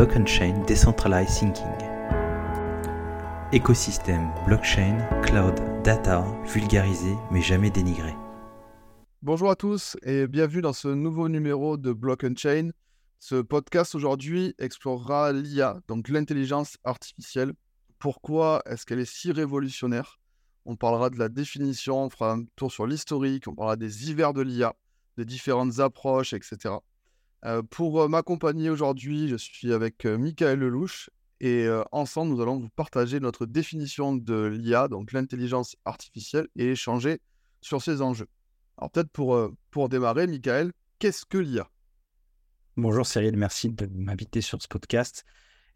Block and Chain Decentralized Thinking. Écosystème, blockchain, cloud, data, vulgarisé mais jamais dénigré. Bonjour à tous et bienvenue dans ce nouveau numéro de Block Chain. Ce podcast aujourd'hui explorera l'IA, donc l'intelligence artificielle. Pourquoi est-ce qu'elle est si révolutionnaire? On parlera de la définition, on fera un tour sur l'historique, on parlera des hivers de l'IA, des différentes approches, etc. Pour m'accompagner aujourd'hui, je suis avec Michael Lelouch et ensemble, nous allons vous partager notre définition de l'IA, donc l'intelligence artificielle, et échanger sur ces enjeux. Alors peut-être pour, pour démarrer, Michael, qu'est-ce que l'IA Bonjour Cyril, merci de m'inviter sur ce podcast.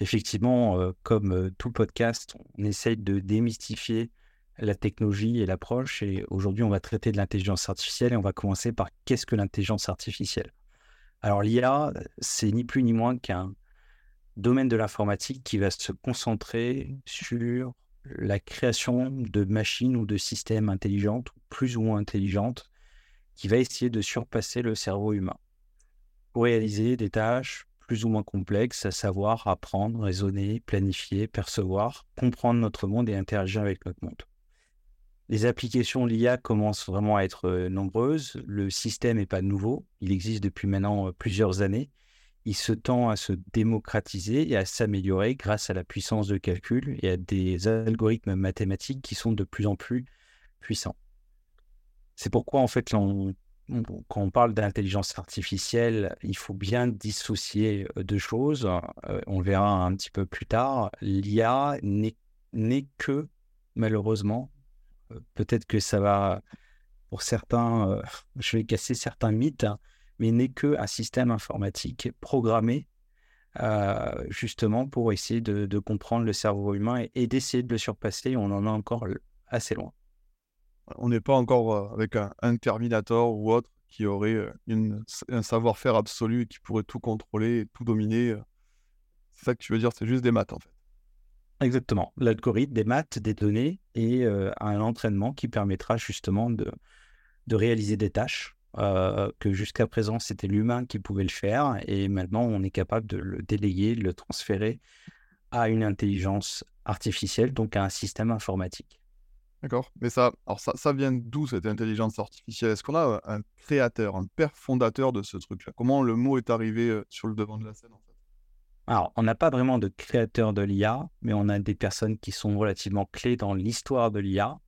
Effectivement, comme tout podcast, on essaye de démystifier la technologie et l'approche. Et aujourd'hui, on va traiter de l'intelligence artificielle et on va commencer par qu'est-ce que l'intelligence artificielle? Alors l'IA, c'est ni plus ni moins qu'un domaine de l'informatique qui va se concentrer sur la création de machines ou de systèmes intelligentes, plus ou moins intelligentes, qui va essayer de surpasser le cerveau humain pour réaliser des tâches plus ou moins complexes, à savoir apprendre, raisonner, planifier, percevoir, comprendre notre monde et interagir avec notre monde. Les applications l'IA commencent vraiment à être nombreuses. Le système n'est pas nouveau. Il existe depuis maintenant plusieurs années. Il se tend à se démocratiser et à s'améliorer grâce à la puissance de calcul et à des algorithmes mathématiques qui sont de plus en plus puissants. C'est pourquoi, en fait, quand on parle d'intelligence artificielle, il faut bien dissocier deux choses. On verra un petit peu plus tard. L'IA n'est que, malheureusement, peut-être que ça va, pour certains, euh, je vais casser certains mythes, hein, mais n'est qu'un système informatique programmé euh, justement pour essayer de, comprendre le cerveau humain et, d'essayer de le surpasser. On en est encore assez loin. On n'est pas encore euh, avec un, Terminator ou autre qui aurait un savoir-faire absolu et qui pourrait tout contrôler tout dominer. C'est ça que tu veux dire, c'est juste des maths en fait. Exactement. L'algorithme, des maths, des données et euh, un entraînement qui permettra justement de, de réaliser des tâches euh, que jusqu'à présent c'était l'humain qui pouvait le faire et maintenant on est capable de le déléguer, de le transférer à une intelligence artificielle, donc à un système informatique. D'accord. Mais ça, alors ça, vient d'où cette intelligence artificielle? Est-ce qu'on a un créateur, un père fondateur de ce truc-là? Comment le mot est arrivé euh, sur le devant de la scène alors, on n'a pas vraiment de créateur de l'IA, mais on a des personnes qui sont relativement clés dans l'histoire de l'IA.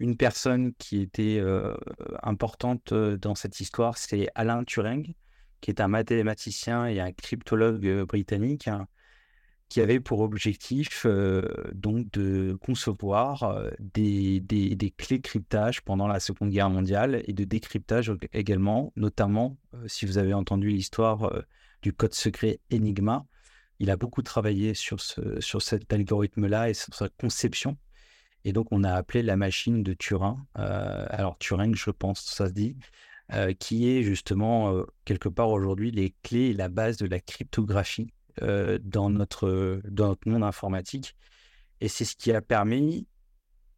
Une personne qui était euh, importante euh, dans cette histoire, c'est Alain Turing, qui est un mathématicien et un cryptologue euh, britannique, hein, qui avait pour objectif donc de concevoir des, des, des, clés cryptage pendant la Seconde Guerre mondiale et de décryptage également, notamment si vous avez entendu l'histoire du code secret Enigma. Il a beaucoup travaillé sur, ce, sur cet algorithme-là et sur sa conception. Et donc, on a appelé la machine de Turing. Euh, alors, Turing, je pense, ça se dit, euh, qui est justement, euh, quelque part aujourd'hui, les clés et la base de la cryptographie dans, notre, dans notre monde informatique. Et c'est ce qui a permis,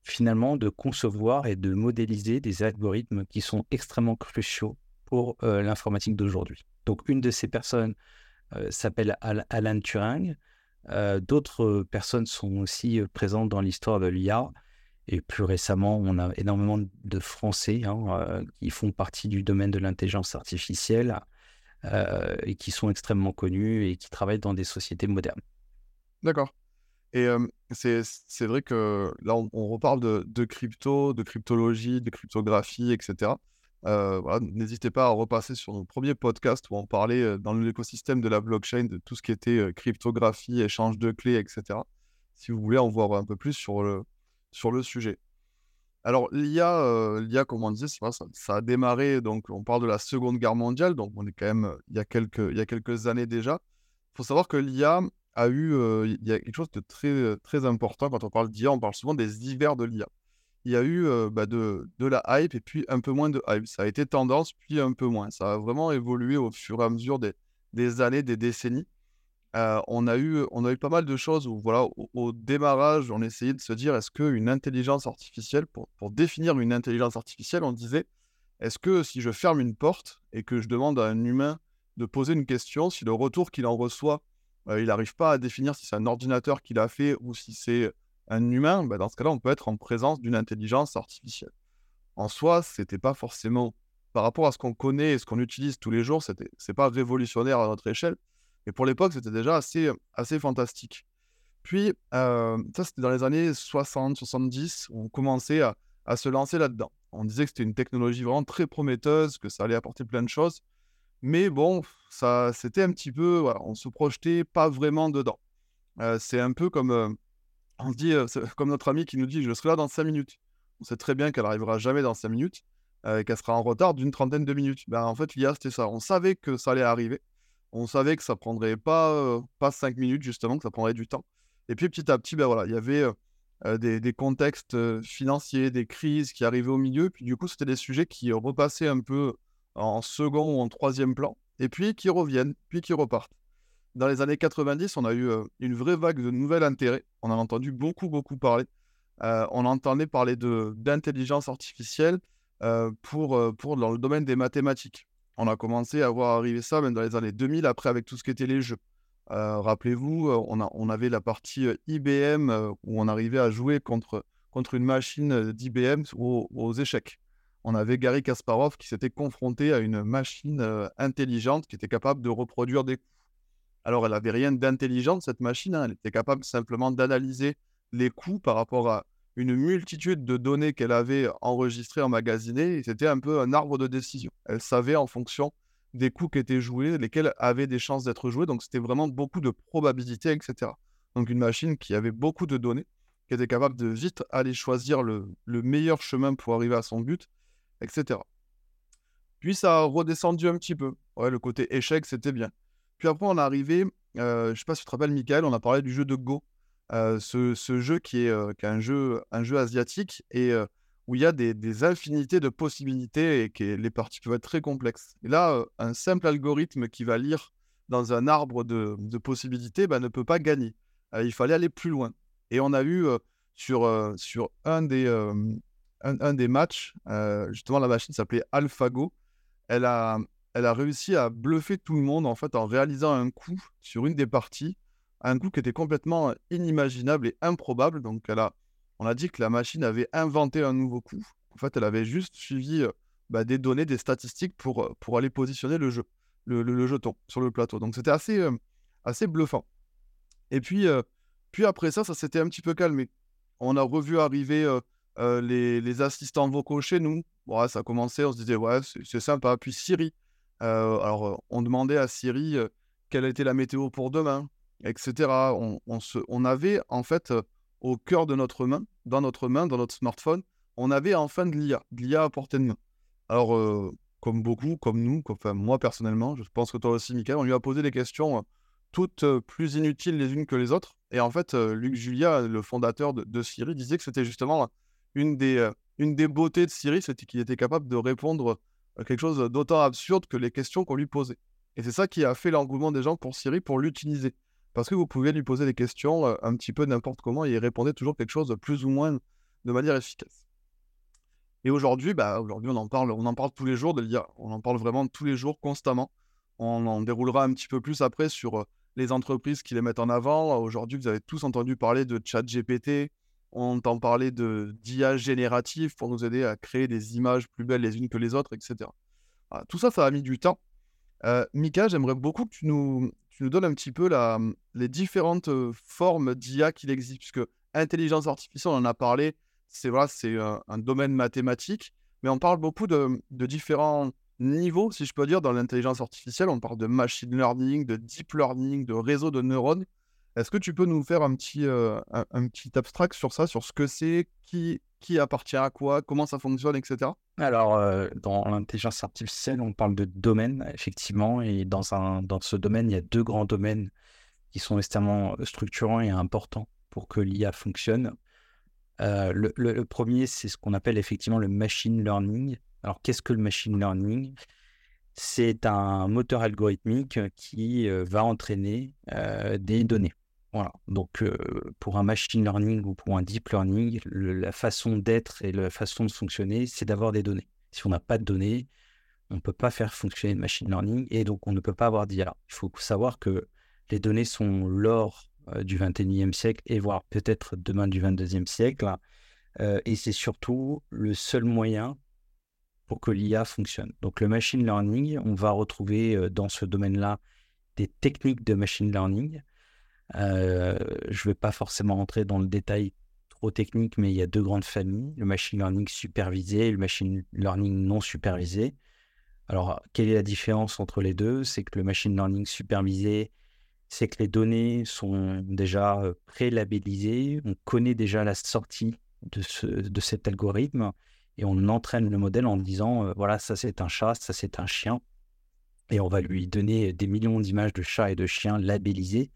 finalement, de concevoir et de modéliser des algorithmes qui sont extrêmement cruciaux pour l'informatique d'aujourd'hui. Donc, une de ces personnes euh, s'appelle Alan Turing. Euh, d'autres personnes sont aussi euh, présentes dans l'histoire de l'IA. Et plus récemment, on a énormément de Français hein, qui font partie du domaine de l'intelligence artificielle et qui sont extrêmement connus et qui travaillent dans des sociétés modernes. D'accord. Et c'est vrai que là, on, reparle de, crypto, de cryptologie, de cryptographie, etc. Euh, n'hésitez pas à repasser sur nos premiers podcasts où on parlait euh, dans l'écosystème de la blockchain de tout ce qui était euh, cryptographie, échange de clés, etc. Si vous voulez en voir un peu plus sur le, sur le sujet. Alors, l'IA, l'IA, comme on disait, ça, ça, a démarré, donc on parle de la Seconde Guerre mondiale, donc on est quand même il y a quelques, il y a quelques années déjà. Il faut savoir que l'IA a eu, il y a quelque chose de très, très important quand on parle d'IA, on parle souvent des hivers de l'IA il y a eu bah, de, la hype et puis un peu moins de hype. Ça a été tendance, puis un peu moins. Ça a vraiment évolué au fur et à mesure des, années, des décennies. on, a eu, on a eu pas mal de choses où, voilà, au, démarrage, on essayait de se dire est-ce qu'une intelligence artificielle, pour, définir une intelligence artificielle, on disait est-ce que si je ferme une porte et que je demande à un humain de poser une question, si le retour qu'il en reçoit il n'arrive pas à définir si c'est un ordinateur qui l'a fait ou si c'est un humain, bah, dans ce cas-là, on peut être en présence d'une intelligence artificielle. En soi, ce n'était pas forcément, par rapport à ce qu'on connaît et ce qu'on utilise tous les jours, ce n'est pas révolutionnaire à notre échelle. Mais pour l'époque, c'était déjà assez, assez fantastique. Puis, ça, c'était dans les années 60, 70, où on commençait à, à se lancer là-dedans. On disait que c'était une technologie vraiment très prometteuse, que ça allait apporter plein de choses. Mais bon, ça, c'était un petit peu, voilà, on se projetait pas vraiment dedans. c'est un peu comme, on se dit, comme notre ami qui nous dit, je serai là dans 5 minutes. On sait très bien qu'elle n'arrivera jamais dans 5 minutes, et qu'elle sera en retard d'une trentaine de minutes. Ben, en fait, l'IA, c'était ça. On savait que ça allait arriver. On savait que ça prendrait pas, pas 5 minutes, justement, que ça prendrait du temps. Et puis petit à petit, ben voilà, il y avait des, contextes financiers, des crises qui arrivaient au milieu. Puis du coup, c'était des sujets qui repassaient un peu en second ou en troisième plan, et puis qui reviennent, puis qui repartent. Dans les années 90, on a eu une vraie vague de nouvel intérêt. On a entendu beaucoup, beaucoup parler. on entendait parler d'intelligence artificielle pour, pour dans le domaine des mathématiques. On a commencé à voir arriver ça même dans les années 2000, après avec tout ce qui était les jeux. Rappelez-vous, on, on, avait la partie IBM où on arrivait à jouer contre, contre une machine d'IBM aux, échecs. On avait Gary Kasparov qui s'était confronté à une machine intelligente qui était capable de reproduire des. Alors, elle n'avait rien d'intelligent, cette machine. Hein. Elle était capable simplement d'analyser les coups par rapport à une multitude de données qu'elle avait enregistrées, emmagasinées. C'était un peu un arbre de décision. Elle savait en fonction des coups qui étaient joués, lesquels avaient des chances d'être joués. Donc, c'était vraiment beaucoup de probabilités, etc. Donc, une machine qui avait beaucoup de données, qui était capable de vite aller choisir le, meilleur chemin pour arriver à son but, etc. Puis, ça a redescendu un petit peu. Ouais, le côté échec, c'était bien. Puis après, on est arrivé, euh, je ne sais pas si tu te rappelles, Michael, on a parlé du jeu de Go. Euh, ce, jeu qui est, euh, un, jeu, asiatique et où il y a des, infinités de possibilités et les parties peuvent être très complexes. Là, un simple algorithme qui va lire dans un arbre de, possibilités bah, ne peut pas gagner. Il fallait aller plus loin. Et on a eu sur, un, des matchs, justement la machine s'appelait AlphaGo, elle a, elle a réussi à bluffer tout le monde en fait en réalisant un coup sur une des parties, un coup qui était complètement inimaginable et improbable. Donc elle a on a dit que la machine avait inventé un nouveau coup. En fait, elle avait juste suivi euh, bah, des données, des statistiques pour, euh, pour aller positionner le jeu, le, jeton sur le plateau. Donc c'était assez, euh, assez bluffant. Et puis, puis après ça, ça s'était un petit peu calmé. On a revu arriver les, assistants vocaux chez nous. Bon, ça a commencé, on se disait, ouais, c'est sympa. Puis Siri. Alors, on demandait à Siri quelle était la météo pour demain, etc. On, avait en fait au cœur de notre main, dans notre main, dans notre smartphone, on avait enfin de l'IA, de l'IA à portée de main. Alors, euh, comme beaucoup, comme nous, enfin moi personnellement, je pense que toi aussi, Michael, on lui a posé des questions euh, toutes euh, plus inutiles les unes que les autres. Et en fait, Luc Julia, le fondateur de, Siri, disait que c'était justement une des, une des beautés de Siri, c'était qu'il était capable de répondre quelque chose d'autant absurde que les questions qu'on lui posait. Et c'est ça qui a fait l'engouement des gens pour Siri, pour l'utiliser parce que vous pouvez lui poser des questions euh, un petit peu n'importe comment et il répondait toujours quelque chose de plus ou moins de manière efficace. Et aujourd'hui, bah, aujourd'hui on en parle, on en parle tous les jours de l'IA. On en parle vraiment tous les jours, constamment. On en déroulera un petit peu plus après sur euh, les entreprises qui les mettent en avant. Aujourd'hui, vous avez tous entendu parler de ChatGPT. On entend parler de d'IA générative pour nous aider à créer des images plus belles les unes que les autres, etc. tout ça, ça a mis du temps. Euh, Mika, j'aimerais beaucoup que tu nous, donnes un petit peu les différentes formes d'IA qu'il existe, puisque intelligence artificielle, on en a parlé, c'est voilà, c'est un, domaine mathématique, mais on parle beaucoup de, différents niveaux, si je peux dire, dans l'intelligence artificielle. On parle de machine learning, de deep learning, de réseau de neurones. Est-ce que tu peux nous faire un petit, un, petit abstract sur ça, sur ce que c'est, qui, appartient à quoi, comment ça fonctionne, etc. Alors, euh, dans l'intelligence artificielle, on parle de domaine, effectivement, et dans, un, dans ce domaine, il y a deux grands domaines qui sont extrêmement structurants et importants pour que l'IA fonctionne. Euh, le, premier, c'est ce qu'on appelle effectivement le machine learning. Alors, qu'est-ce que le machine learning? C'est un moteur algorithmique qui euh, va entraîner des données. Voilà. Donc, pour un machine learning ou pour un deep learning, la façon d'être et la façon de fonctionner, c'est d'avoir des données. Si on n'a pas de données, on ne peut pas faire fonctionner le machine learning et donc on ne peut pas avoir d'IA. Il faut savoir que Les données sont l'or du 21e siècle et voire peut-être demain du 22e siècle. et c'est surtout le seul moyen pour que l'IA fonctionne. Donc le machine learning, on va retrouver dans ce domaine-là des techniques de machine learning. Je ne vais pas forcément rentrer dans le détail trop technique, mais il y a deux grandes familles, le machine learning supervisé et le machine learning non supervisé. Alors, quelle est la différence entre les deux? C'est que le machine learning supervisé, c'est que les données sont déjà pré-labellisées, on connaît déjà la sortie de, ce, de cet algorithme et on entraîne le modèle en disant, voilà, ça c'est un chat, ça c'est un chien. Et on va lui donner des millions d'images de chats et de chiens labellisés.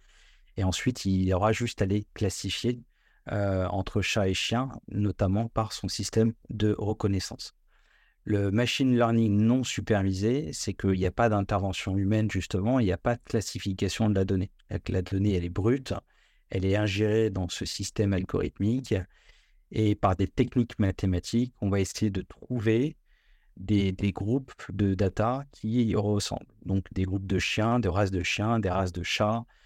Et ensuite, il aura juste à les classifier entre chat et chien, notamment par son système de reconnaissance. Le machine learning non supervisé, c'est qu'il n'y a pas d'intervention humaine, justement, il n'y a pas de classification de la donnée. La donnée, elle est brute, elle est ingérée dans ce système algorithmique, et par des techniques mathématiques, on va essayer de trouver des, groupes de data qui y ressemblent. Donc des groupes de chiens, des races de chiens, des races de chats, euh,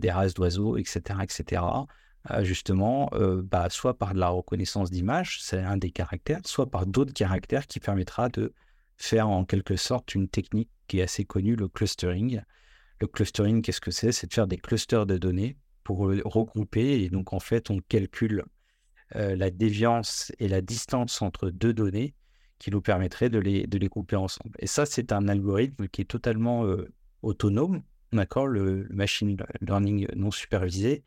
des races d'oiseaux, etc., etc., justement, bah, soit par de la reconnaissance d'image, c'est un des caractères, soit par d'autres caractères qui permettra de faire en quelque sorte une technique qui est assez connue, le clustering. Le clustering, qu'est-ce que c'est? C'est de faire des clusters de données pour regrouper. Et donc, en fait, on calcule la déviance et la distance entre deux données qui nous permettrait de les, de les grouper ensemble. Et ça, c'est un algorithme qui est totalement autonome, d'accord, le machine learning non supervisé,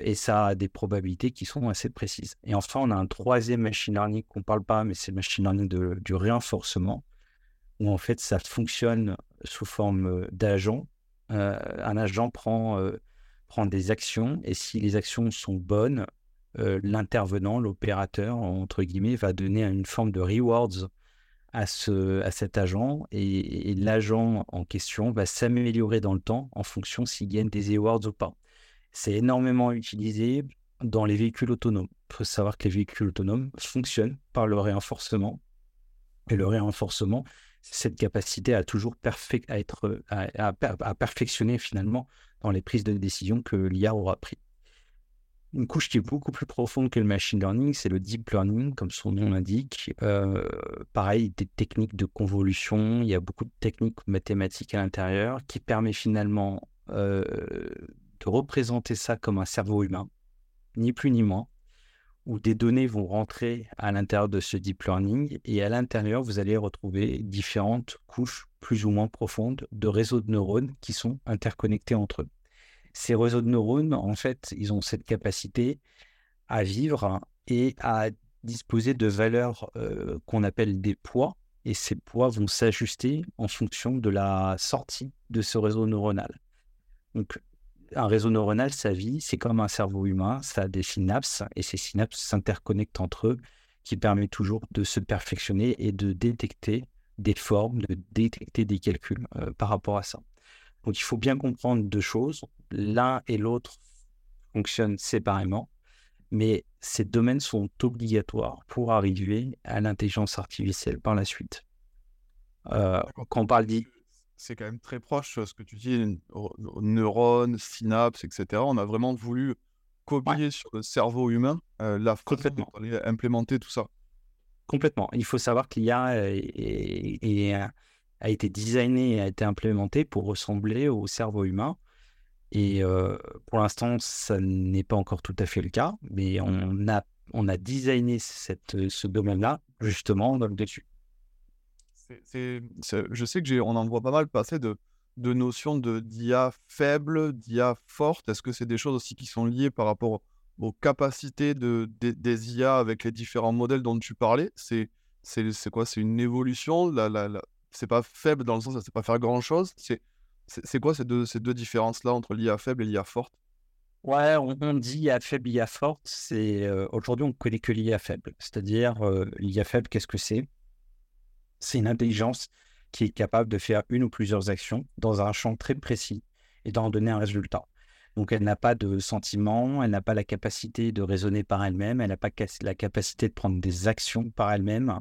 et ça a des probabilités qui sont assez précises. Et enfin, on a un troisième machine learning qu'on ne parle pas, mais c'est le machine learning de, du renforcement, où en fait ça fonctionne sous forme d'agent. un agent prend, prend des actions, et si les actions sont bonnes, l'intervenant, l'opérateur, entre guillemets, va donner une forme de rewards à, ce, à cet agent, et, l'agent en question va s'améliorer dans le temps en fonction s'il gagne des rewards ou pas. C'est énormément utilisé dans les véhicules autonomes. Il faut savoir que les véhicules autonomes fonctionnent par le renforcement. Et le renforcement, c'est cette capacité à toujours à, être, à, perfectionner finalement dans les prises de décision que l'IA aura pris. Une couche qui est beaucoup plus profonde que le machine learning, c'est le deep learning, comme son nom l'indique. Euh, pareil, des techniques de convolution, il y a beaucoup de techniques mathématiques à l'intérieur qui permet finalement euh, représenter ça comme un cerveau humain, ni plus ni moins, où des données vont rentrer à l'intérieur de ce deep learning et à l'intérieur, vous allez retrouver différentes couches plus ou moins profondes de réseaux de neurones qui sont interconnectés entre eux. Ces réseaux de neurones, en fait, ils ont cette capacité à vivre et à disposer de valeurs euh, qu'on appelle des poids, et ces poids vont s'ajuster en fonction de la sortie de ce réseau neuronal. Donc, un réseau neuronal, sa vie, c'est comme un cerveau humain, ça a des synapses et ces synapses s'interconnectent entre eux, qui permet toujours de se perfectionner et de détecter des formes, de détecter des calculs euh, par rapport à ça. Donc il faut bien comprendre deux choses. L'un et l'autre fonctionnent séparément, mais ces domaines sont obligatoires pour arriver à l'intelligence artificielle par la suite. Euh, quand on parle dit c'est quand même très proche ce que tu dis, neurones, synapses, etc. On a vraiment voulu copier sur le cerveau humain la façon dont implémenter tout ça. Complètement. Il faut savoir que l'IA a été designée et a été implémentée pour ressembler au cerveau humain. Et pour l'instant, ça n'est pas encore tout à fait le cas, mais on a, on a designé cette, ce domaine-là justement dans le dessus je sais que on en voit pas mal passer de, de notions de d'IA faible, d'IA forte. Est-ce que c'est des choses aussi qui sont liées par rapport aux capacités de, des IA avec les différents modèles dont tu parlais? C'est quoi? C'est une évolution? C'est pas faible dans le sens, ça ne sait pas faire grand-chose. C'est quoi ces deux, ces deux différences-là entre l'IA faible et l'IA forte? Ouais, on, dit IA faible, IA forte. C'est euh, aujourd'hui on ne connaît que l'IA faible. C'est-à-dire euh, l'IA faible, qu'est-ce que c'est? C'est une intelligence qui est capable de faire une ou plusieurs actions dans un champ très précis et d'en donner un résultat. Donc elle n'a pas de sentiment, elle n'a pas la capacité de raisonner par elle-même, elle n'a pas la capacité de prendre des actions par elle-même.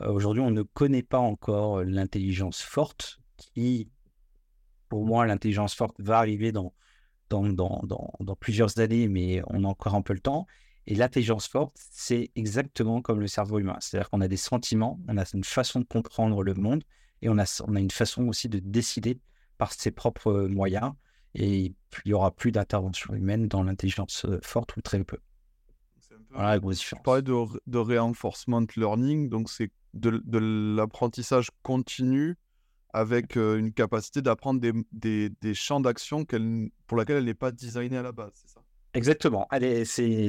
Euh, aujourd'hui, on ne connaît pas encore l'intelligence forte qui pour moi, l'intelligence forte va arriver dans, plusieurs années, mais on a encore un peu le temps. Et l'intelligence forte, c'est exactement comme le cerveau humain. C'est-à-dire qu'on a des sentiments, on a une façon de comprendre le monde et on a, on a une façon aussi de décider par ses propres moyens. Et il n'y aura plus d'intervention humaine dans l'intelligence euh, forte ou très peu. Voilà grosse différence. Parlais de, de reinforcement learning, donc c'est de, de l'apprentissage continu avec euh, une capacité d'apprendre des, des, des, champs d'action pour lesquels elle n'est pas designée à la base, c'est ça? Exactement. C'est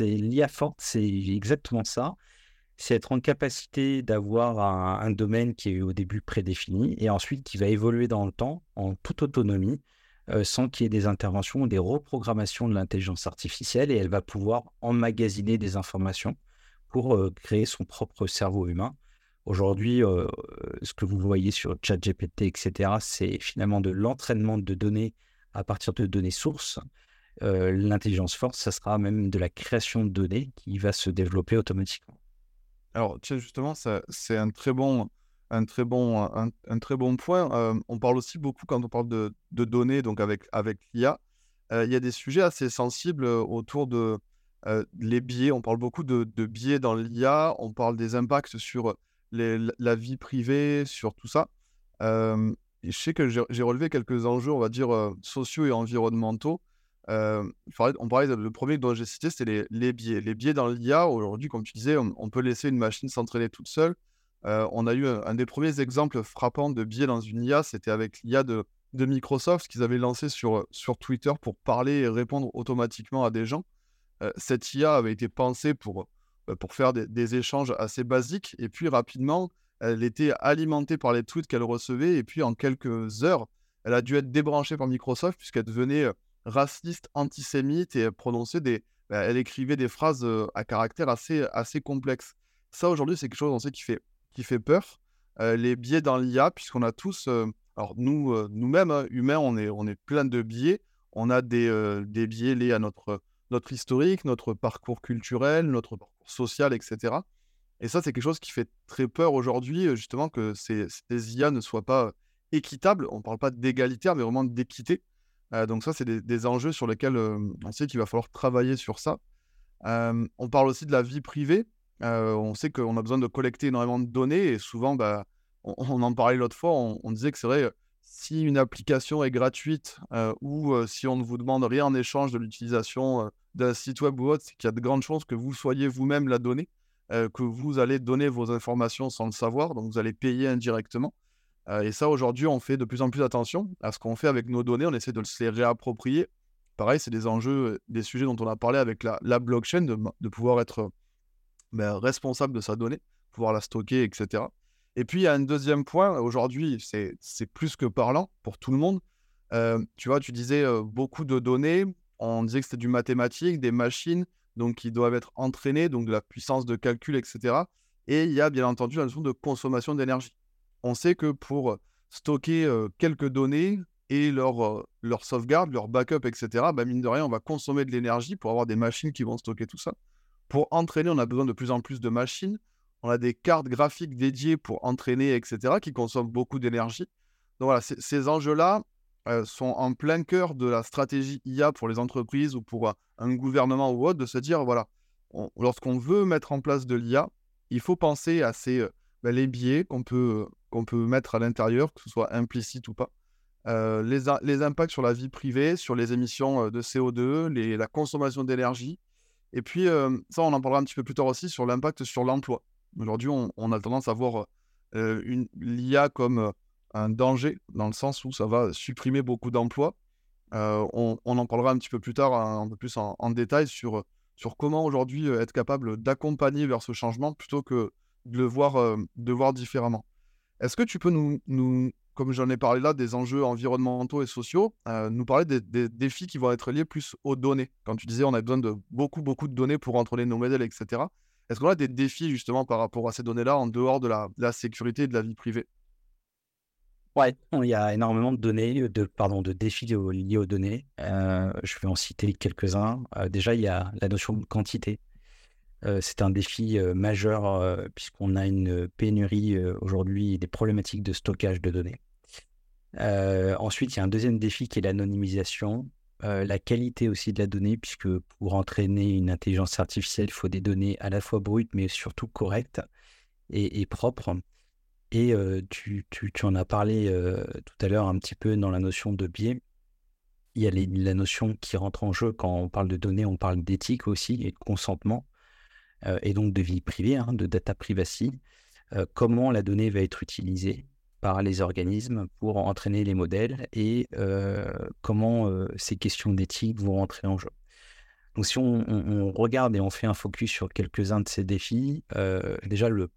l'IA forte, c'est exactement ça. C'est être en capacité d'avoir un, domaine qui est au début prédéfini et ensuite qui va évoluer dans le temps en toute autonomie euh, sans qu'il y ait des interventions ou des reprogrammations de l'intelligence artificielle et elle va pouvoir emmagasiner des informations pour euh, créer son propre cerveau humain Aujourd'hui, euh, ce que vous voyez sur ChatGPT, etc., c'est finalement de l'entraînement de données à partir de données sources. L'intelligence forte, ça sera même de la création de données qui va se développer automatiquement. Alors, justement, c'est un très bon, un très bon, un, très bon point. Euh, on parle aussi beaucoup quand on parle de, données, donc avec, avec l'IA. Il y a des sujets assez sensibles autour de les biais. On parle beaucoup de, de biais dans l'IA. On parle des impacts sur la vie privée, sur tout ça. je sais que j'ai relevé quelques enjeux, on va dire, sociaux et environnementaux. on parlait, le premier dont j'ai cité, c'était les, biais. Les biais dans l'IA, aujourd'hui, comme tu disais, on, peut laisser une machine s'entraîner toute seule. On a eu un, des premiers exemples frappants de biais dans une IA, c'était avec l'IA de, de, Microsoft qu'ils avaient lancé sur, Twitter pour parler et répondre automatiquement à des gens. cette IA avait été pensée pour pour faire des, échanges assez basiques. Et puis rapidement, elle était alimentée par les tweets qu'elle recevait. Et puis en quelques heures, elle a dû être débranchée par Microsoft puisqu'elle devenait raciste, antisémite et prononçait des, bah, elle écrivait des phrases à caractère assez, assez complexe. Ça aujourd'hui, c'est quelque chose on sait qui fait, qui fait peur. les biais dans l'IA, puisqu'on a tous, alors nous, nous-mêmes hein, humains, on est, on est plein de biais. On a des, des biais liés à notre notre historique, notre parcours culturel, notre parcours social, etc. Et ça, c'est quelque chose qui fait très peur aujourd'hui, euh, justement, que ces, IA ne soient pas équitables. On ne parle pas d'égalitaire, mais vraiment d'équité. Euh, donc ça, c'est des, enjeux sur lesquels euh, on sait qu'il va falloir travailler sur ça. on parle aussi de la vie privée. On sait qu'on a besoin de collecter énormément de données et souvent, bah, on, en parlait l'autre fois, on, disait que c'est vrai, si une application est gratuite ou si on ne vous demande rien en échange de l'utilisation d'un site web ou autre, c'est qu'il y a de grandes chances que vous soyez vous-même la donnée, que vous allez donner vos informations sans le savoir, donc vous allez payer indirectement. et ça, aujourd'hui, on fait de plus en plus attention à ce qu'on fait avec nos données, on essaie de se les réapproprier. Pareil, c'est des enjeux, des sujets dont on a parlé avec la, blockchain, de, pouvoir être ben, responsable de sa donnée, pouvoir la stocker, etc. Et puis, il y a un deuxième point, aujourd'hui, c'est plus que parlant pour tout le monde. tu vois, tu disais beaucoup de données, on disait que c'était du mathématique, des machines, donc qui doivent être entraînées, donc de la puissance de calcul, etc. Et il y a bien entendu la notion de consommation d'énergie. On sait que pour stocker quelques données et leur, leur sauvegarde, leur backup, etc., bah, mine de rien, on va consommer de l'énergie pour avoir des machines qui vont stocker tout ça. Pour entraîner, on a besoin de plus en plus de machines on a des cartes graphiques dédiées pour entraîner, etc., qui consomment beaucoup d'énergie. Donc voilà, ces enjeux-là euh, sont en plein cœur de la stratégie IA pour les entreprises ou pour un gouvernement ou autre, de se dire, voilà, lorsqu'on veut mettre en place de l'IA, il faut penser à ces, euh, ben, les biais qu'on peut, peut mettre à l'intérieur, que ce soit implicite ou pas. Euh, les, les, impacts sur la vie privée, sur les émissions de CO2, les, la consommation d'énergie. Et puis, ça, on en parlera un petit peu plus tard aussi sur l'impact sur l'emploi. Aujourd'hui, on, a tendance à voir euh, l'IA comme euh, un danger, dans le sens où ça va supprimer beaucoup d'emplois. Euh, on, en parlera un petit peu plus tard, un, peu plus en, détail, sur, sur comment aujourd'hui être capable d'accompagner vers ce changement plutôt que de le voir, de voir différemment. Est-ce que tu peux nous comme j'en ai parlé là, des enjeux environnementaux et sociaux, nous parler des, défis qui vont être liés plus aux données Quand tu disais on a besoin de beaucoup, beaucoup de données pour entraîner nos modèles, etc. Est-ce qu'on a des défis justement par rapport à ces données-là en dehors de la, sécurité et de la vie privée? Ouais, il y a énormément de données, de, pardon, de défis liés aux données. Euh, je vais en citer quelques-uns. Euh, déjà, il y a la notion de quantité. Euh, c'est un défi majeur puisqu'on a une pénurie aujourd'hui des problématiques de stockage de données. ensuite, il y a un deuxième défi qui est l'anonymisation. la qualité aussi de la donnée, puisque pour entraîner une intelligence artificielle, il faut des données à la fois brutes, mais surtout correctes et, propres. Et tu, en as parlé tout à l'heure un petit peu dans la notion de biais il y a la notion qui rentre en jeu quand on parle de données, on parle d'éthique aussi et de consentement, euh, et donc de vie privée, hein, de data privacy. Euh, comment la donnée va être utilisée par les organismes pour entraîner les modèles et euh, comment ces questions d'éthique vont rentrer en jeu. Donc si on, regarde et on fait un focus sur quelques-uns de ces défis, déjà le,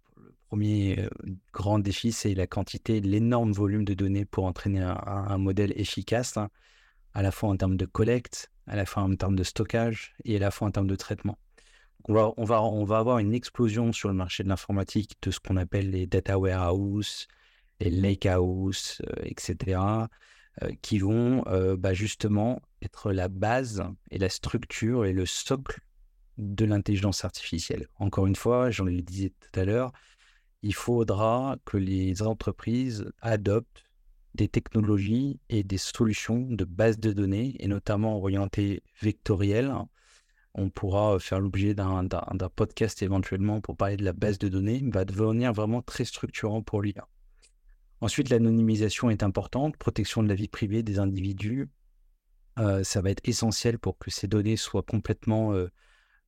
premier grand défi, c'est la quantité, l'énorme volume de données pour entraîner un, modèle efficace. Hein à la fois en termes de collecte, à la fois en termes de stockage et à la fois en termes de traitement. On va, on va, avoir une explosion sur le marché de l'informatique de ce qu'on appelle les data warehouse, les lakehouse, euh, etc., euh, qui vont euh, bah, justement être la base et la structure et le socle de l'intelligence artificielle. Encore une fois, j'en le disais tout à l'heure, il faudra que les entreprises adoptent des technologies et des solutions de base de données, et notamment orientées vectorielles. On pourra faire l'objet d'un podcast éventuellement pour parler de la base de données, va devenir vraiment très structurant pour l'IA. Ensuite, l'anonymisation est importante, protection de la vie privée des individus. Euh, ça va être essentiel pour que ces données soient complètement euh,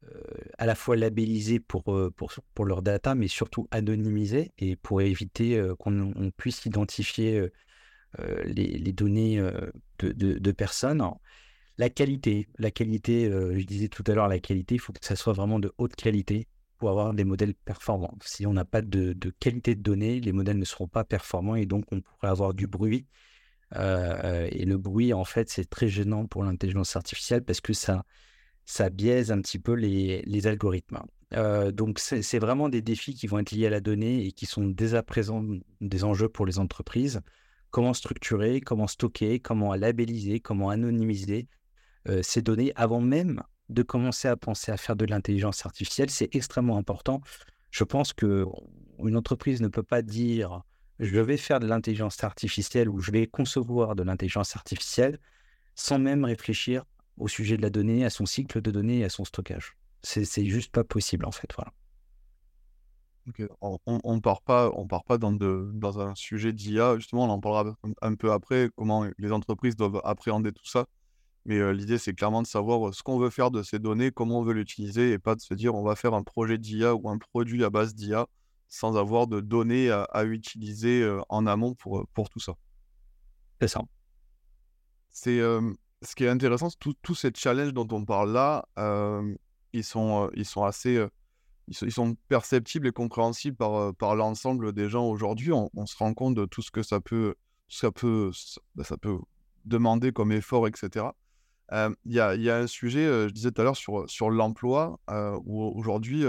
euh, à la fois labellisées pour, pour, pour leurs data, mais surtout anonymisées et pour éviter qu'on puisse identifier euh, les, données euh, de, personnes. La qualité, euh, je disais tout à l'heure, la qualité, il faut que ça soit vraiment de haute qualité pour avoir des modèles performants. Si on n'a pas de, qualité de données, les modèles ne seront pas performants et donc on pourrait avoir du bruit. et le bruit, en fait, c'est très gênant pour l'intelligence artificielle parce que ça, ça biaise un petit peu les, les algorithmes. donc, c'est vraiment des défis qui vont être liés à la donnée et qui sont dès à présent des enjeux pour les entreprises comment structurer, comment stocker, comment labelliser, comment anonymiser euh, ces données avant même de commencer à penser à faire de l'intelligence artificielle. C'est extrêmement important. Je pense que une entreprise ne peut pas dire je vais faire de l'intelligence artificielle ou je vais concevoir de l'intelligence artificielle sans même réfléchir au sujet de la donnée, à son cycle de données et à son stockage. C'est juste pas possible en fait. Voilà. On, on, part pas, on part pas dans un sujet d'IA, justement, on en parlera un, peu après, comment les entreprises doivent appréhender tout ça. Mais euh, l'idée, c'est clairement de savoir ce qu'on veut faire de ces données, comment on veut l'utiliser, et pas de se dire on va faire un projet d'IA ou un produit à base d'IA sans avoir de données à, utiliser euh, en amont pour, pour tout ça. C'est ça. C'est ce qui est intéressant, tous ces challenges dont on parle là, ils, sont, ils sont assez ils, sont perceptibles et compréhensibles par, par l'ensemble des gens aujourd'hui. On, se rend compte de tout ce que ça peut, ça peut, bah, ça peut demander comme effort, etc. Il y, a, un sujet, je disais tout à l'heure, sur, l'emploi, où aujourd'hui,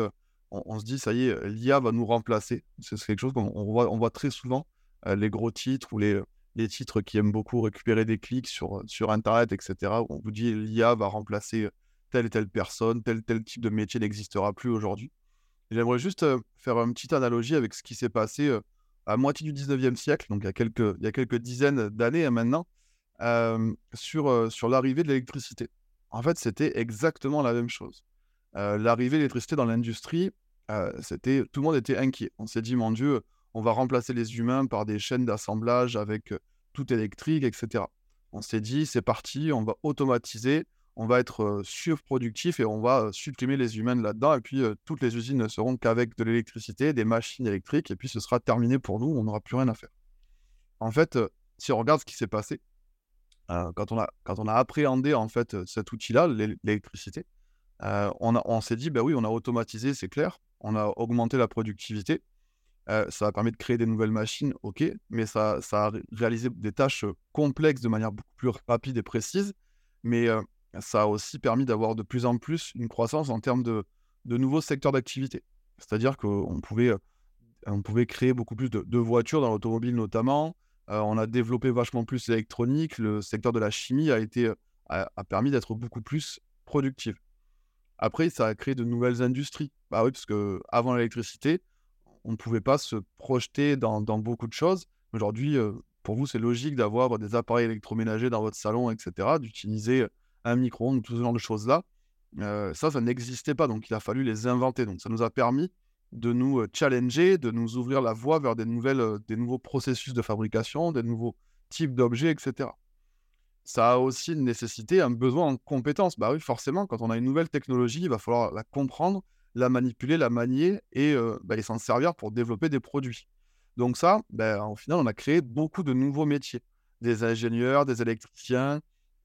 on, se dit, ça y est, l'IA va nous remplacer. C'est quelque chose qu'on on voit, très souvent, les gros titres ou les, titres qui aiment beaucoup récupérer des clics sur, Internet, etc., où on vous dit, l'IA va remplacer telle et telle personne, tel tel type de métier n'existera plus aujourd'hui. J'aimerais juste faire une petite analogie avec ce qui s'est passé à moitié du 19e siècle, donc il y a quelques, il y a quelques dizaines d'années hein, sur, sur l'arrivée de l'électricité. En fait, c'était exactement la même chose. l'arrivée de l'électricité dans l'industrie, c'était tout le monde était inquiet. On s'est dit, mon Dieu, on va remplacer les humains par des chaînes d'assemblage avec tout électrique, etc. On s'est dit, c'est parti, on va automatiser, on va être surproductif et on va supprimer les humains là-dedans. Et puis, toutes les usines ne seront qu'avec de l'électricité, des machines électriques, et puis ce sera terminé pour nous, on n'aura plus rien à faire. En fait, si on regarde ce qui s'est passé, quand, on a, quand on a appréhendé en fait cet outil-là, l'électricité, on, on s'est dit, ben oui, on a automatisé, c'est clair, on a augmenté la productivité, ça a permis de créer des nouvelles machines, ok, mais ça, a réalisé des tâches complexes de manière beaucoup plus rapide et précise, mais ça a aussi permis d'avoir de plus en plus une croissance en termes de, nouveaux secteurs d'activité. C'est-à-dire qu'on pouvait, on pouvait créer beaucoup plus de, voitures dans l'automobile notamment. Euh, on a développé vachement plus l'électronique. Le secteur de la chimie a, été, a, permis d'être beaucoup plus productif. Après, ça a créé de nouvelles industries. Bah oui, parce qu'avant l'électricité, on ne pouvait pas se projeter dans, beaucoup de choses. Aujourd'hui, euh, pour vous, c'est logique d'avoir des appareils électroménagers dans votre salon, etc., d'utiliser un micro-ondes, tout ce genre de choses-là. ça, ça n'existait pas, donc il a fallu les inventer. Donc ça nous a permis de nous challenger, de nous ouvrir la voie vers des, nouvelles, des nouveaux processus de fabrication, des nouveaux types d'objets, etc. Ça a aussi nécessité un besoin en compétences. Bah oui, forcément, quand on a une nouvelle technologie, il va falloir la comprendre, la manipuler, la manier et, bah, s'en servir pour développer des produits. Donc ça, ben, au final, on a créé beaucoup de nouveaux métiers. Des ingénieurs, des électriciens,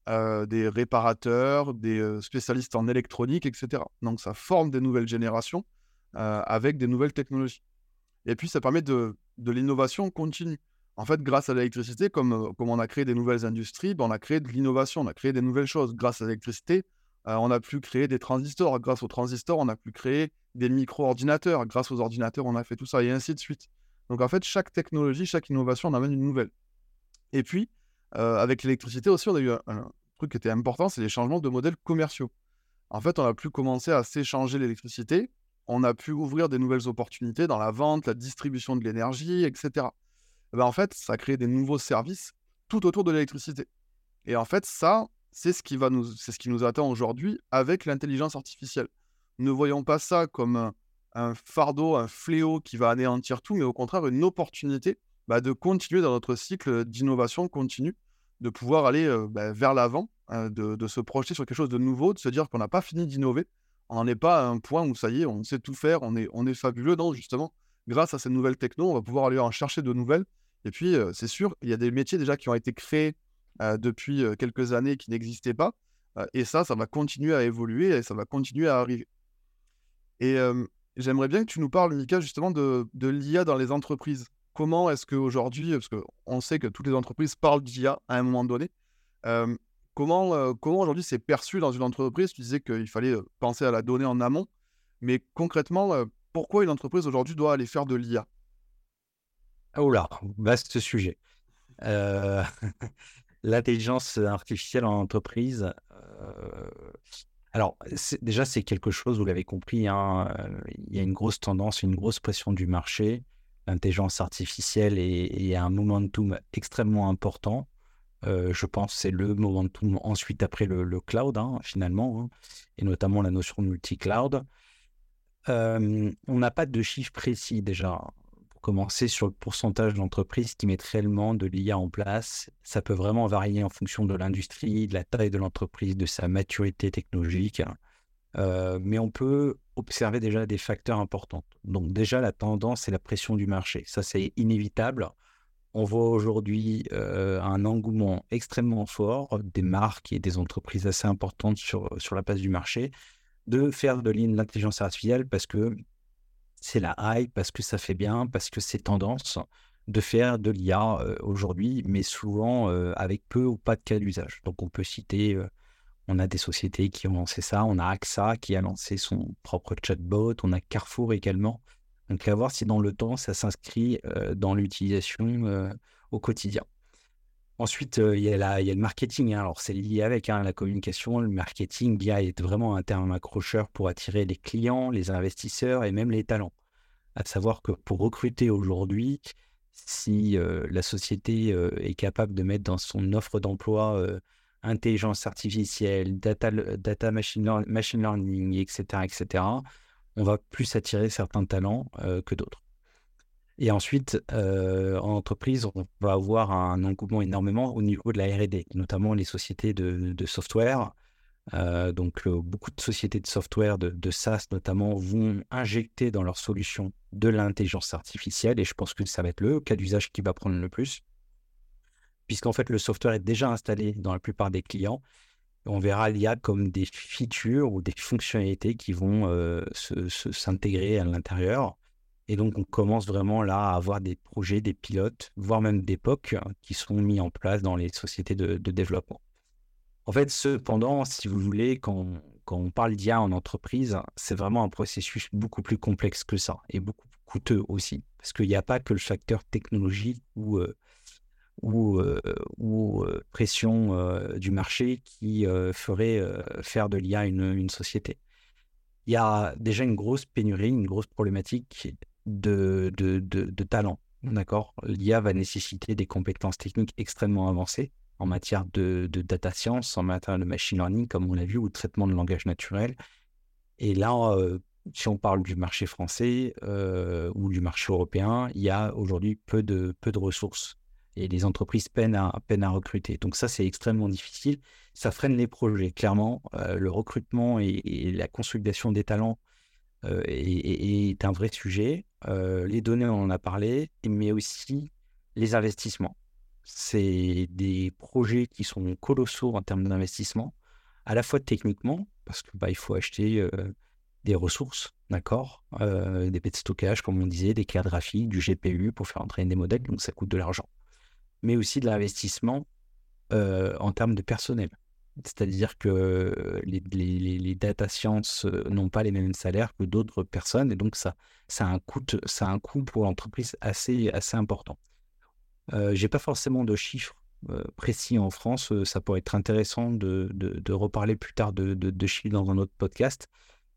des réparateurs, des spécialistes en électronique, etc. Donc ça forme des nouvelles générations avec des nouvelles technologies. Et puis ça permet de, l'innovation continue. En fait, grâce à l'électricité, comme, comme on a créé des nouvelles industries, ben, on a créé de l'innovation, on a créé des nouvelles choses. Grâce à l'électricité, on a pu créer des transistors. Grâce aux transistors, on a pu créer des micro-ordinateurs. Grâce aux ordinateurs, on a fait tout ça, et ainsi de suite. Donc en fait, chaque technologie, chaque innovation, on amène une nouvelle. Et puis, avec l'électricité aussi, on a eu un, truc qui était important, c'est les changements de modèles commerciaux. En fait, on a pu commencer à s'échanger l'électricité, on a pu ouvrir des nouvelles opportunités dans la vente, la distribution de l'énergie, etc. Eh ben, en fait, ça a créé des nouveaux services tout autour de l'électricité. Et en fait, ça, c'est ce qui va nous, c'est ce qui nous attend aujourd'hui avec l'intelligence artificielle. Ne voyons pas ça comme un fardeau, un fléau qui va anéantir tout, mais au contraire une opportunité bah, de continuer dans notre cycle d'innovation continue, de pouvoir aller euh, bah, vers l'avant, hein, de, se projeter sur quelque chose de nouveau, de se dire qu'on n'a pas fini d'innover, on n'en est pas à un point où ça y est, on sait tout faire, on est, fabuleux. Non, justement, grâce à ces nouvelles techno, on va pouvoir aller en chercher de nouvelles. Et puis, euh, c'est sûr, il y a des métiers déjà qui ont été créés euh, depuis quelques années qui n'existaient pas. et ça, ça va continuer à évoluer et ça va continuer à arriver. Et J'aimerais bien que tu nous parles, Mika, justement de, l'IA dans les entreprises. Comment est-ce qu'aujourd'hui, parce qu'on sait que toutes les entreprises parlent d'IA à un moment donné, comment, comment aujourd'hui c'est perçu dans une entreprise? Tu disais qu'il fallait penser à la donnée en amont, mais concrètement, pourquoi une entreprise aujourd'hui doit aller faire de l'IA Oh là, vaste sujet. L'intelligence artificielle en entreprise, alors, déjà, c'est quelque chose, vous l'avez compris, hein, euh, il y a une grosse tendance, une grosse pression du marché. L'intelligence artificielle est, un momentum extrêmement important. Euh, je pense que c'est le momentum ensuite après le, cloud, hein, finalement, hein, et notamment la notion de multi-cloud. Euh, on n'a pas de chiffres précis déjà commencer sur le pourcentage d'entreprises qui mettent réellement de l'IA en place. Ça peut vraiment varier en fonction de l'industrie, de la taille de l'entreprise, de sa maturité technologique. Euh, mais on peut observer déjà des facteurs importants. Donc déjà, la tendance et la pression du marché. Ça, c'est inévitable. On voit aujourd'hui euh, un engouement extrêmement fort des marques et des entreprises assez importantes sur, sur la place du marché de faire de l'intelligence artificielle parce que c'est la hype, parce que ça fait bien, parce que c'est tendance de faire de l'IA aujourd'hui, mais souvent avec peu ou pas de cas d'usage. Donc on peut citer, on a des sociétés qui ont lancé ça, on a AXA qui a lancé son propre chatbot, on a Carrefour également. Donc à voir si dans le temps ça s'inscrit dans l'utilisation au quotidien. Ensuite, il y, a le marketing. Hein. Alors, c'est lié avec hein, la communication. Le marketing, l'IA est vraiment un terme accrocheur pour attirer les clients, les investisseurs et même les talents. À savoir que pour recruter aujourd'hui, si la société est capable de mettre dans son offre d'emploi intelligence artificielle, data, machine, machine, learning, etc., etc., on va plus attirer certains talents que d'autres. Et ensuite, en entreprise, on va avoir un engouement énormément au niveau de la R&D, notamment les sociétés de, software. donc, beaucoup de sociétés de software, de, SaaS notamment, vont injecter dans leurs solutions de l'intelligence artificielle. Et je pense que ça va être le cas d'usage qui va prendre le plus, puisqu'en fait, le software est déjà installé dans la plupart des clients. On verra l'IA comme des features ou des fonctionnalités qui vont s'intégrer à l'intérieur. Et donc, on commence vraiment là à avoir des projets, des pilotes, voire même des hein, qui sont mis en place dans les sociétés de, développement. En fait, cependant, si vous voulez, quand, on parle d'IA en entreprise, c'est vraiment un processus beaucoup plus complexe que ça et beaucoup plus coûteux aussi. Parce qu'il n'y a pas que le facteur technologique ou, euh, ou, euh, ou euh, pression du marché qui ferait faire de l'IA une, société. Il y a déjà une grosse pénurie, une grosse problématique de, de, talent. d'accord? L'IA va nécessiter des compétences techniques extrêmement avancées en matière de, data science, en matière de machine learning, comme on l'a vu, ou de traitement de langage naturel. Et là, euh, si on parle du marché français euh, ou du marché européen, il y a aujourd'hui peu de ressources et les entreprises peinent à, recruter. Donc ça, c'est extrêmement difficile. Ça freine les projets. Clairement, euh, le recrutement et, la consolidation des talents est, est, un vrai sujet. les données, on en a parlé, mais aussi les investissements c'est des projets qui sont colossaux en termes d'investissement, à la fois techniquement, parce qu'il bah, faut acheter des ressources, d'accord, des bêtes de stockage, comme on disait, des cartes graphiques, du GPU pour faire entraîner des modèles, donc ça coûte de l'argent, mais aussi de l'investissement en termes de personnel. C'est-à-dire que les, data science n'ont pas les mêmes salaires que d'autres personnes, et donc ça, a un coût, ça un coût pour l'entreprise assez, assez important. Euh, j'ai pas forcément de chiffres euh, précis en France. Euh, ça pourrait être intéressant de, reparler plus tard de, chiffres dans un autre podcast.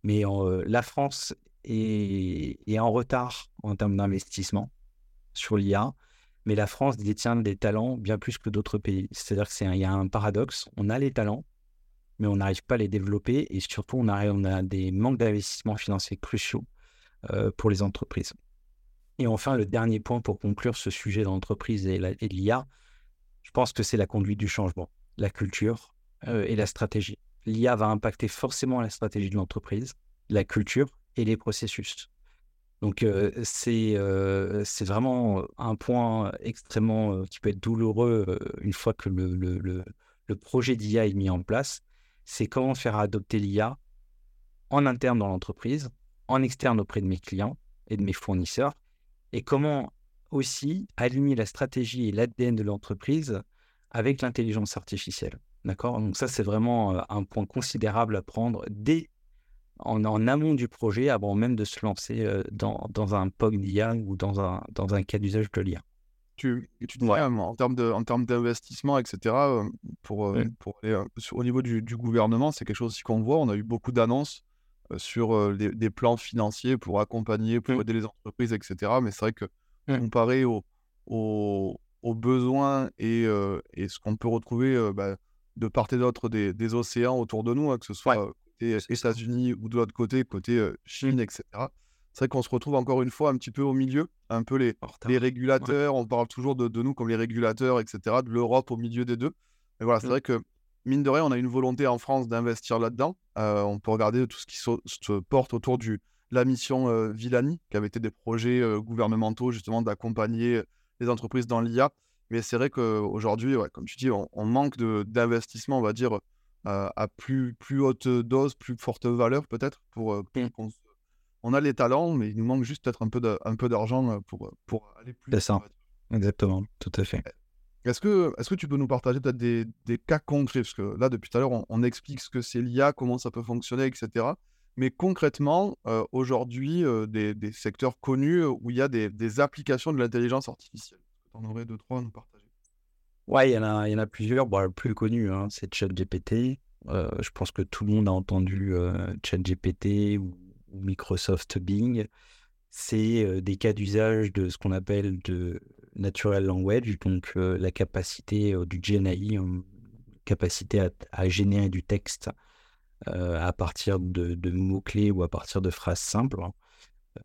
Mais la France est, en retard en termes d'investissement sur l'IA. Mais la France détient des talents bien plus que d'autres pays. C'est-à-dire qu'il y a un paradoxe. On a les talents, mais on n'arrive pas à les développer. Et surtout, on a, des manques d'investissement financiers cruciaux pour les entreprises. Et enfin, le dernier point pour conclure ce sujet d'entreprise et, de l'IA, je pense que c'est la conduite du changement, la culture euh, et la stratégie. L'IA va impacter forcément la stratégie de l'entreprise, la culture et les processus. Donc c'est vraiment un point extrêmement qui peut être douloureux une fois que le projet d'IA est mis en place. C'est comment faire adopter l'IA en interne dans l'entreprise, en externe auprès de mes clients et de mes fournisseurs, et comment aussi aligner la stratégie et l'ADN de l'entreprise avec l'intelligence artificielle. D'accord? Donc ça, c'est vraiment un point considérable à prendre dès en, amont du projet, avant même de se lancer dans, dans un POG d'IA ou dans un, dans un cas d'usage de l'IA. Tu, tu disais, en termes d'investissement, etc., pour, pour au niveau du, du gouvernement, c'est quelque chose aussi qu'on voit. On a eu beaucoup d'annonces sur des, plans financiers pour accompagner, pour mmh. aider les entreprises, etc. Mais c'est vrai que mmh. comparé aux, aux, besoins et, et ce qu'on peut retrouver bah, de part et d'autre des, des, océans autour de nous, hein, que ce soit côté États-Unis ou de l'autre côté, côté mmh. Chine, etc. C'est vrai qu'on se retrouve encore une fois un petit peu au milieu, un peu les, les régulateurs, on parle toujours de, de, nous comme les régulateurs, etc., de l'Europe au milieu des deux. Mais voilà, c'est vrai que mine de rien, on a une volonté en France d'investir là-dedans. Euh, on peut regarder tout ce qui se porte autour de la mission euh, Villani, qui avait été des projets euh, gouvernementaux justement d'accompagner les entreprises dans l'IA. Mais c'est vrai qu'aujourd'hui, comme tu dis, on, manque d'investissement, on va dire, à plus, plus haute dose, plus forte valeur peut-être. Pour, mmh. on, a les talents, mais il nous manque juste peut-être un peu d'argent pour, pour aller plus. C'est ça, exactement, tout à fait. Est-ce que, est que tu peux nous partager peut-être des, cas concrets? Parce que là, depuis tout à l'heure, on, explique ce que c'est l'IA, comment ça peut fonctionner, etc. Mais concrètement, euh, aujourd'hui, euh, des, secteurs connus où il y a des, applications de l'intelligence artificielle. Tu en aurais deux, trois à nous partager Ouais, il y, en a, plusieurs. Le plus connu, hein, c'est ChatGPT. Euh, je pense que tout le monde a entendu ChatGPT ou, Microsoft Bing. C'est des cas d'usage de ce qu'on appelle de natural language, donc euh, la capacité euh, du GNI, euh, capacité à, générer du texte à partir de, mots-clés ou à partir de phrases simples.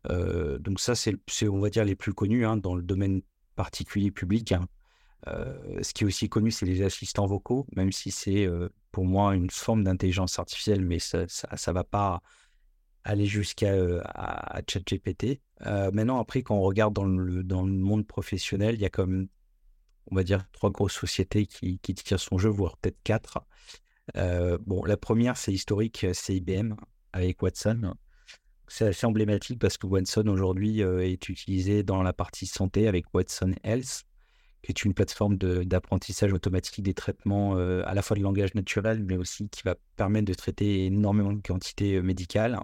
donc ça, c'est, on va dire, les plus connus hein, dans le domaine particulier public. Hein. Ce qui est aussi connu, c'est les assistants vocaux, même si c'est pour moi une forme d'intelligence artificielle, mais ça ne va pas aller jusqu'à euh, ChatGPT. Euh, maintenant, après, quand on regarde dans le, dans le monde professionnel, il y a comme, on va dire, trois grosses sociétés qui, tirent son jeu, voire peut-être quatre. Euh, bon, la première, c'est historique, c'est IBM avec Watson. C'est assez emblématique parce que Watson aujourd'hui est utilisé dans la partie santé avec Watson Health, qui est une plateforme d'apprentissage automatique des traitements à la fois de langage naturel, mais aussi qui va permettre de traiter énormément de quantités médicales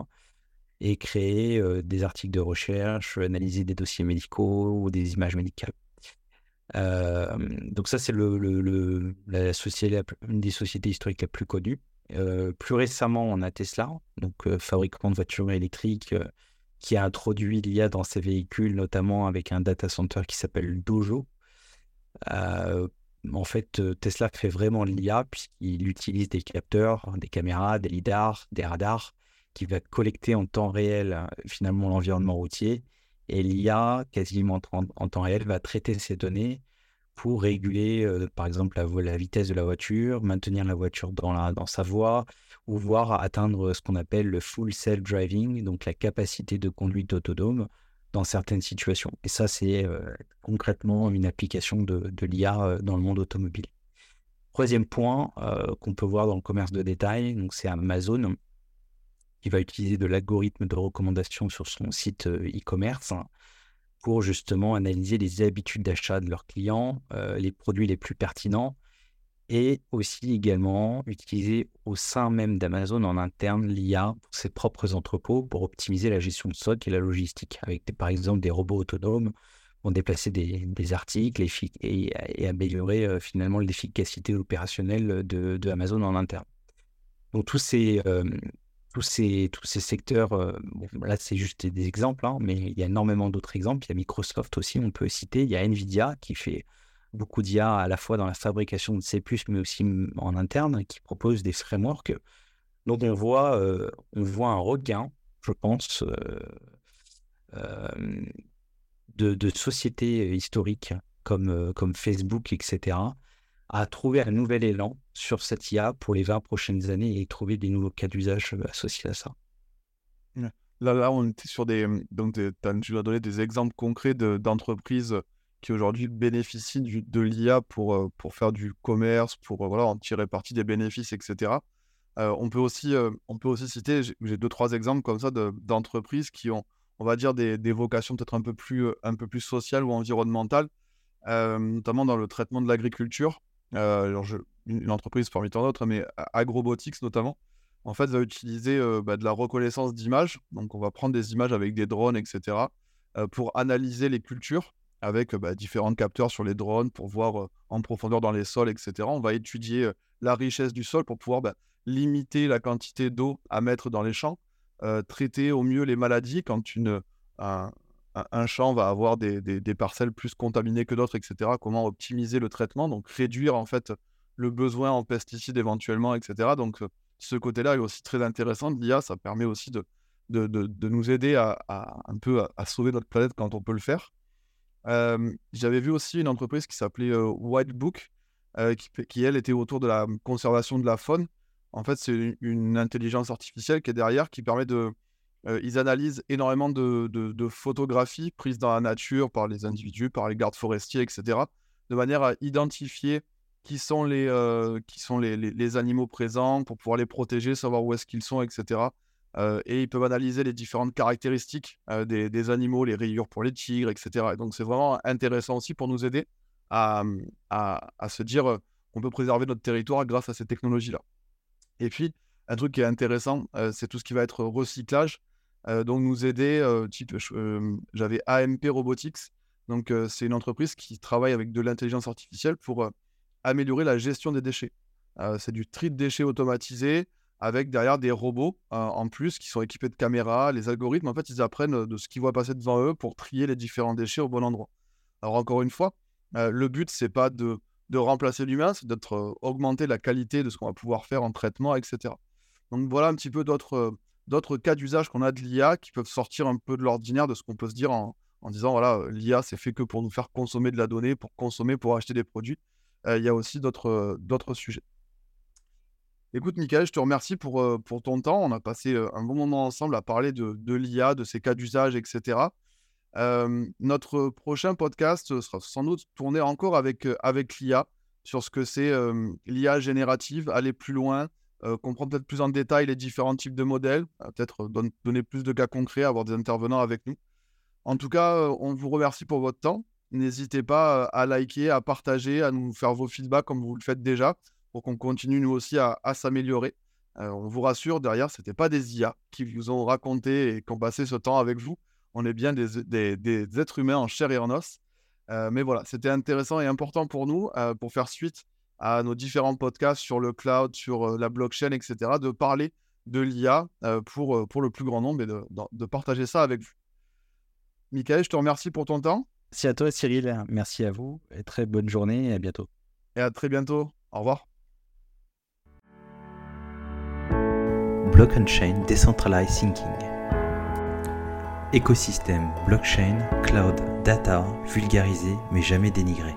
et créer des articles de recherche, analyser des dossiers médicaux ou des images médicales. donc ça, c'est le, le, la société, une des sociétés historiques les plus connues. plus récemment, on a Tesla, donc fabricant de voitures électriques qui a introduit l'IA dans ses véhicules, notamment avec un data center qui s'appelle Dojo. Euh, en fait, Tesla fait vraiment l'IA puisqu'il utilise des capteurs, des caméras, des lidars, des radars qui va collecter en temps réel finalement l'environnement routier. Et l'IA, quasiment en, temps réel, va traiter ces données pour réguler, par exemple, la, vitesse de la voiture, maintenir la voiture dans sa voie, ou voir atteindre ce qu'on appelle le full self-driving, donc la capacité de conduite autonome dans certaines situations. Et ça, c'est concrètement une application de, l'IA dans le monde automobile. Troisième point qu'on peut voir dans le commerce de détail, c'est Amazon qui va utiliser de l'algorithme de recommandation sur son site e-commerce pour justement analyser les habitudes d'achat de leurs clients, les produits les plus pertinents et aussi également utiliser au sein même d'Amazon en interne l'IA pour ses propres entrepôts pour optimiser la gestion de stock et la logistique, avec par exemple des robots autonomes pour déplacer des, articles et, améliorer euh, finalement l'efficacité opérationnelle de, Amazon en interne. Donc tous ces, euh, tous ces, tous ces secteurs, euh, là c'est juste des exemples, hein, mais il y a énormément d'autres exemples. Il y a Microsoft aussi, on peut citer. Il y a Nvidia qui fait beaucoup d'IA à la fois dans la fabrication de C++, mais aussi en interne, qui propose des frameworks. Donc on voit, euh, on voit un regain, je pense, euh, euh, de, sociétés historiques comme, comme Facebook, etc., à trouver un nouvel élan sur cette IA pour les 20 prochaines années et trouver des nouveaux cas d'usage associés à ça. Là, là, on était sur des. Donc, tu as donné des exemples concrets d'entreprises qui aujourd'hui bénéficient de l'IA pour, pour faire du commerce, pour voilà, en tirer parti des bénéfices, etc. On, peut aussi, on peut aussi citer, j'ai deux, trois exemples comme ça d'entreprises qui ont, on va dire, des, des vocations peut-être un, peu plus, un peu plus sociales ou environnementales, notamment dans le traitement de l'agriculture. une entreprise parmi tant d'autres, mais Agrobotics notamment, en fait, va utiliser bah, de la reconnaissance d'images. Donc, on va prendre des images avec des drones, etc., pour analyser les cultures avec bah, différents capteurs sur les drones pour voir en profondeur dans les sols, etc. On va étudier la richesse du sol pour pouvoir bah, limiter la quantité d'eau à mettre dans les champs, traiter au mieux les maladies quand une, un, champ va avoir des, des, parcelles plus contaminées que d'autres, etc. Comment optimiser le traitement, donc réduire en fait le besoin en pesticides éventuellement, etc. Donc ce côté-là est aussi très intéressant l'IA, ça permet aussi de, de, de, nous aider à, un peu à, sauver notre planète quand on peut le faire. J'avais vu aussi une entreprise qui s'appelait Whitebook, qui, qui, elle était autour de la conservation de la faune. En fait, c'est une, intelligence artificielle qui est derrière, qui permet de. ils analysent énormément de, photographies prises dans la nature par les individus, par les gardes forestiers, etc., de manière à identifier qui sont les, qui sont les, animaux présents pour pouvoir les protéger, savoir où est-ce qu'ils sont, etc. Et ils peuvent analyser les différentes caractéristiques des, animaux, les rayures pour les tigres, etc. donc c'est vraiment intéressant aussi pour nous aider à, se dire qu'on peut préserver notre territoire grâce à ces technologies-là. Et puis, un truc qui est intéressant, c'est tout ce qui va être recyclage. donc nous aider, type, j'avais AMP Robotics, donc c'est une entreprise qui travaille avec de l'intelligence artificielle pour améliorer la gestion des déchets. c'est du tri de déchets automatisé, avec derrière des robots en plus qui sont équipés de caméras. Les algorithmes, en fait, ils apprennent de ce qu'ils voient passer devant eux pour trier les différents déchets au bon endroit. Alors, encore une fois, le but, c'est pas de, de remplacer l'humain, c'est d'être augmenter la qualité de ce qu'on va pouvoir faire en traitement, etc. Donc, voilà un petit peu d'autres d'autres cas d'usage qu'on a de l'IA qui peuvent sortir un peu de l'ordinaire de ce qu'on peut se dire en, en disant voilà, l'IA, c'est fait que pour nous faire consommer de la donnée, pour consommer, pour acheter des produits. Il y a aussi d'autres sujets. Écoute, Michael, je te remercie pour, euh, pour ton temps. On a passé euh, un bon moment ensemble à parler de, de l'IA, de ses cas d'usage, etc. notre prochain podcast sera sans doute tourné encore avec, euh, avec l'IA, sur ce que c'est l'IA générative, aller plus loin, comprendre peut-être plus en détail les différents types de modèles, peut-être donner plus de cas concrets, avoir des intervenants avec nous. En tout cas, on vous remercie pour votre temps. N'hésitez pas à liker, à partager, à nous faire vos feedbacks comme vous le faites déjà pour qu'on continue nous aussi à, s'améliorer. Euh, on vous rassure, derrière, ce n'était pas des IA qui vous ont raconté et qui ont passé ce temps avec vous. On est bien des, êtres humains en chair et en os. Euh, mais voilà, c'était intéressant et important pour nous, euh, pour faire suite à nos différents podcasts sur le cloud, sur la blockchain, etc., de parler de l'IA pour, pour le plus grand nombre et de, partager ça avec vous. Michael, je te remercie pour ton temps. Merci à toi, Cyril. Merci à vous et très bonne journée et à bientôt. Et à très bientôt. Au revoir. Blockchain Decentralized Thinking. Écosystème, blockchain, cloud, data, vulgarisé mais jamais dénigré.